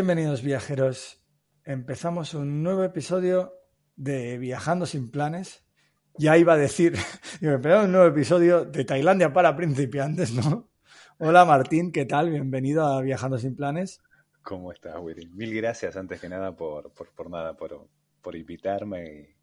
Bienvenidos viajeros. Empezamos un nuevo episodio de Viajando sin planes. Ya iba a decir, digo, empezamos un nuevo episodio de Tailandia para principiantes, ¿no? Hola Martín, ¿qué tal? Bienvenido a Viajando sin planes. ¿Cómo estás, Willy? Mil gracias antes que nada por, por, nada, por, por invitarme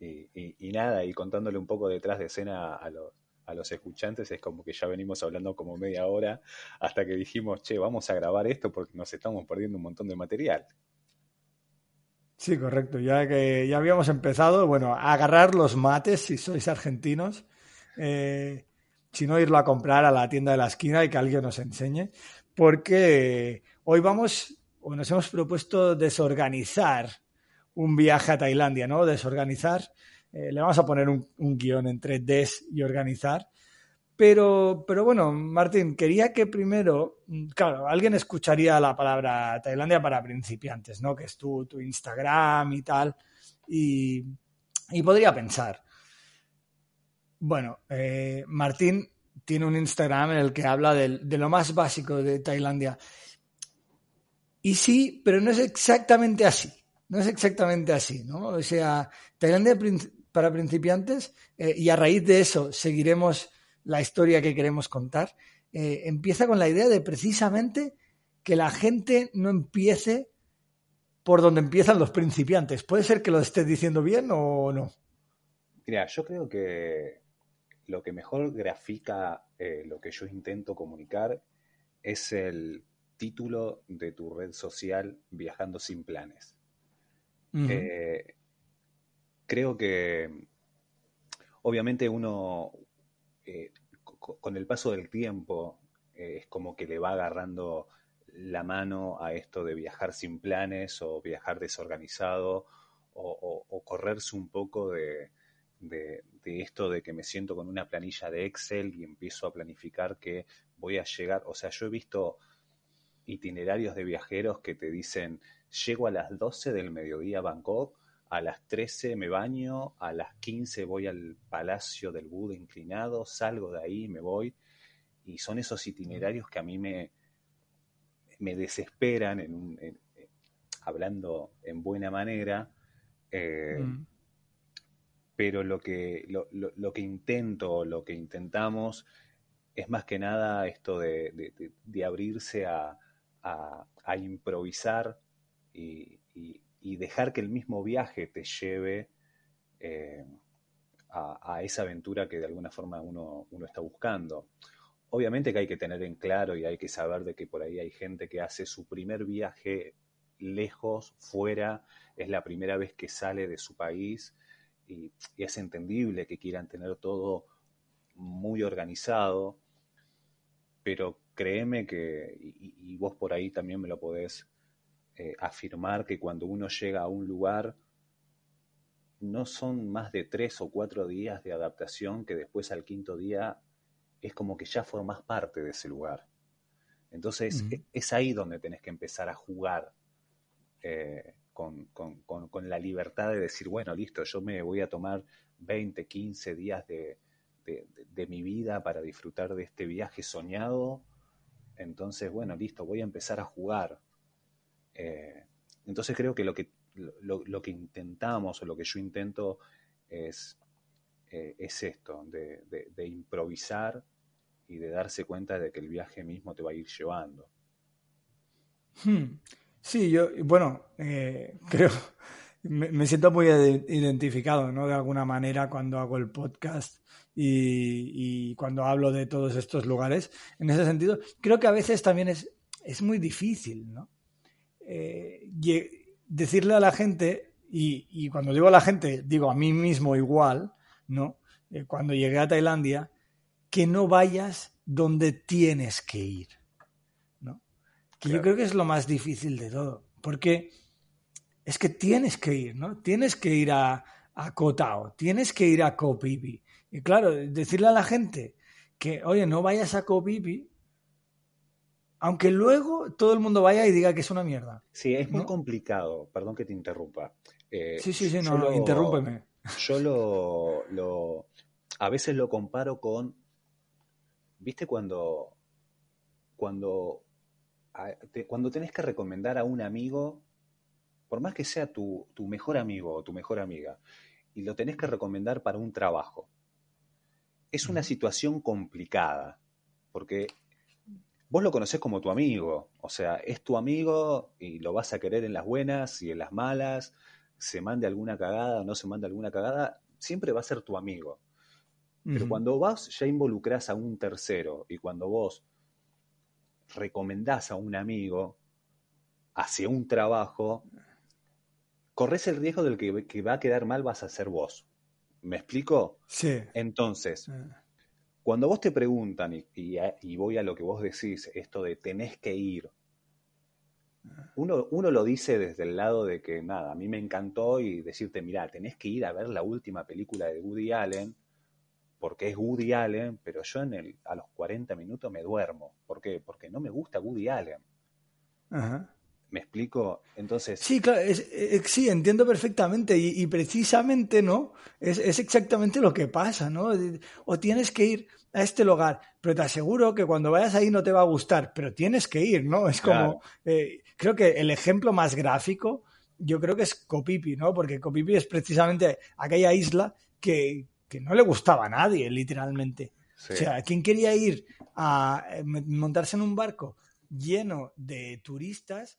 y- y nada, y contándole un poco detrás de escena a los, a los escuchantes, es como que ya venimos hablando como media hora hasta que dijimos, che, vamos a grabar esto porque nos estamos perdiendo un montón de material. Sí, correcto. Ya que ya habíamos empezado, bueno, a agarrar los mates si sois argentinos. Eh, si no, irlo a comprar a la tienda de la esquina y que alguien nos enseñe. Porque hoy vamos, o nos hemos propuesto desorganizar un viaje a Tailandia, ¿no? Desorganizar. Eh, le vamos a poner un, un guion entre des y organizar. Pero, pero bueno, Martín, quería que primero, claro, alguien escucharía la palabra Tailandia para principiantes, ¿no? Que es tu, tu Instagram y tal. Y, y podría pensar, bueno, eh, Martín tiene un Instagram en el que habla de, lo más básico de Tailandia. Y sí, pero no es exactamente así. No es exactamente así, ¿no? O sea, Tailandia para principiantes, eh, y a raíz de eso seguiremos la historia que queremos contar, eh, empieza con la idea de precisamente que la gente no empiece por donde empiezan los principiantes. ¿Puede ser que lo estés diciendo bien o no? Mira, yo creo que lo que mejor grafica eh, lo que yo intento comunicar es el título de tu red social Viajando sin planes. Eh, creo que obviamente uno eh, co- con el paso del tiempo eh, es como que le va agarrando la mano a esto de viajar sin planes o viajar desorganizado o, correrse un poco de, de- de esto de que me siento con una planilla de Excel y empiezo a planificar que voy a llegar, o sea, yo he visto itinerarios de viajeros que te dicen, llego a las 12 del mediodía a Bangkok, a las 13 me baño, a las 15 voy al Palacio del Buda inclinado, salgo de ahí, me voy, y son esos itinerarios que a mí me, me desesperan, en un- en- hablando en buena manera, eh, Mm. pero lo que, lo, lo- lo que intento, lo que intentamos es más que nada esto de, de- de- de abrirse a, a- a improvisar y, y- y dejar que el mismo viaje te lleve eh, a, esa aventura que de alguna forma uno, uno está buscando. Obviamente que hay que tener en claro y hay que saber de que por ahí hay gente que hace su primer viaje lejos, fuera, es la primera vez que sale de su país y, y es entendible que quieran tener todo muy organizado, pero créeme que, y, y vos por ahí también me lo podés eh, afirmar, que cuando uno llega a un lugar, no son más de tres o cuatro días de adaptación que después al quinto día es como que ya formas parte de ese lugar. Entonces e- es ahí donde tenés que empezar a jugar eh, con, con- con- con la libertad de decir, bueno, listo, yo me voy a tomar 20, 15 días de, de- de- de mi vida para disfrutar de este viaje soñado. Entonces, bueno, listo, voy a empezar a jugar. Eh, entonces creo que lo que, lo, que intentamos o lo que yo intento es, eh, es esto, de, de- improvisar y de darse cuenta de que el viaje mismo te va a ir llevando. Hmm. Sí, yo, bueno, eh, creo, me, me siento muy ide- identificado, ¿no? De alguna manera cuando hago el podcast y, y cuando hablo de todos estos lugares. En ese sentido, creo que a veces también es, es muy difícil, ¿no? Eh, decirle a la gente, y, y cuando digo a la gente, digo a mí mismo igual, ¿no? Eh, cuando llegué a Tailandia, que no vayas donde tienes que ir, ¿no? Que yo creo que es lo más difícil de todo, porque es que tienes que ir, ¿no? Tienes que ir a, a Koh Tao, tienes que ir a Phi. Y claro, decirle a la gente que, oye, no vayas a Phi, aunque luego todo el mundo vaya y diga que es una mierda. Sí, es muy ¿No? complicado, perdón que te interrumpa. Eh, Sí, sí, sí, no, lo- interrúmpeme. Yo lo, lo- a veces lo comparo con, ¿viste cuando, cuando, a- te- cuando tenés que recomendar a un amigo, por más que sea tu, tu mejor amigo o tu mejor amiga, y lo tenés que recomendar para un trabajo? Es una situación complicada, porque vos lo conocés como tu amigo, o sea, es tu amigo y lo vas a querer en las buenas y en las malas, se mande alguna cagada o no se mande alguna cagada, siempre va a ser tu amigo. Pero cuando vos ya involucrás a un tercero y cuando vos recomendás a un amigo hacia un trabajo, corres el riesgo del que, que va a quedar mal vas a ser vos. ¿Me explico? Sí. Entonces, Eh, cuando vos te preguntan, y, voy a lo que vos decís, esto de tenés que ir, uno, uno lo dice desde el lado de que, nada, a mí me encantó y decirte, mirá, tenés que ir a ver la última película de Woody Allen, porque es Woody Allen, pero yo en el, a los 40 minutos me duermo. ¿Por qué? Porque no me gusta Woody Allen. Ajá. ¿Me explico? Entonces, Sí, claro, es- eh, sí, entiendo perfectamente y, y precisamente, ¿no? Es, es exactamente lo que pasa, ¿no? O tienes que ir a este lugar, pero te aseguro que cuando vayas ahí no te va a gustar, pero tienes que ir, ¿no? Es como, eh, creo que el ejemplo más gráfico, yo creo que es Copipi, ¿no? Porque Copipi es precisamente aquella isla que, que no le gustaba a nadie, literalmente. sí. O sea, ¿quién quería ir a eh, montarse en un barco lleno de turistas